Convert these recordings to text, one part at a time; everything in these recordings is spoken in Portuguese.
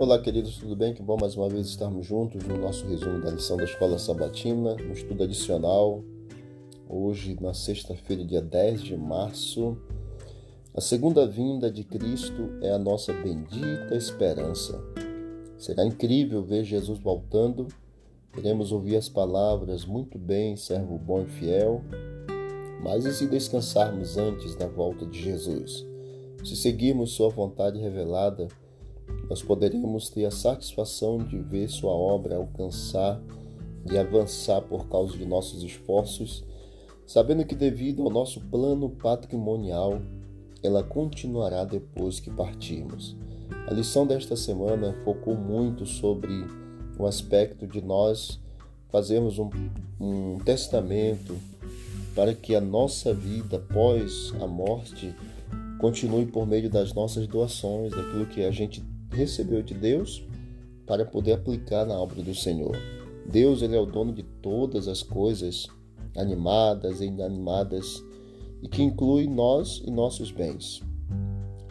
Olá, queridos, tudo bem? Que bom mais uma vez estarmos juntos no nosso resumo da lição da Escola Sabatina, no estudo adicional. Hoje, na sexta-feira, dia 10 de março, a segunda vinda de Cristo é a nossa bendita esperança. Será incrível ver Jesus voltando. Queremos ouvir as palavras: Muito bem, servo bom e fiel. Mas e se descansarmos antes da volta de Jesus? Se seguirmos Sua vontade revelada, nós poderemos ter a satisfação de ver Sua obra alcançar e avançar por causa de nossos esforços, sabendo que, devido ao nosso plano patrimonial, ela continuará depois que partirmos. A lição desta semana focou muito sobre o aspecto de nós fazermos um, um testamento para que a nossa vida após a morte continue por meio das nossas doações, daquilo que a gente recebeu de Deus para poder aplicar na obra do Senhor. Deus ele é o dono de todas as coisas, animadas e inanimadas, e que inclui nós e nossos bens.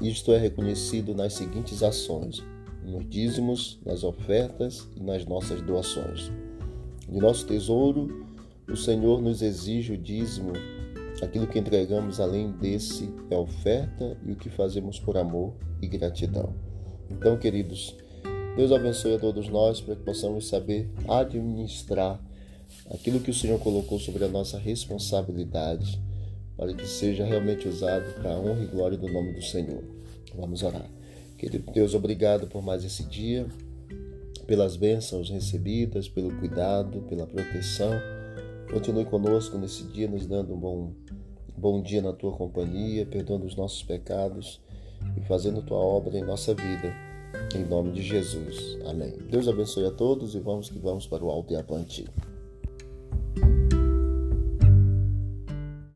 Isto é reconhecido nas seguintes ações: nos dízimos, nas ofertas e nas nossas doações. De nosso tesouro, o Senhor nos exige o dízimo. Aquilo que entregamos além desse é oferta e o que fazemos por amor e gratidão. Então, queridos, Deus abençoe a todos nós para que possamos saber administrar aquilo que o Senhor colocou sobre a nossa responsabilidade, para que seja realmente usado para a honra e glória do nome do Senhor. Vamos orar. Querido Deus, obrigado por mais esse dia, pelas bênçãos recebidas, pelo cuidado, pela proteção. Continue conosco nesse dia, nos dando um bom, bom dia na tua companhia, perdoando os nossos pecados e fazendo tua obra em nossa vida. Em nome de Jesus. Amém. Deus abençoe a todos e vamos que vamos para o alto e avante.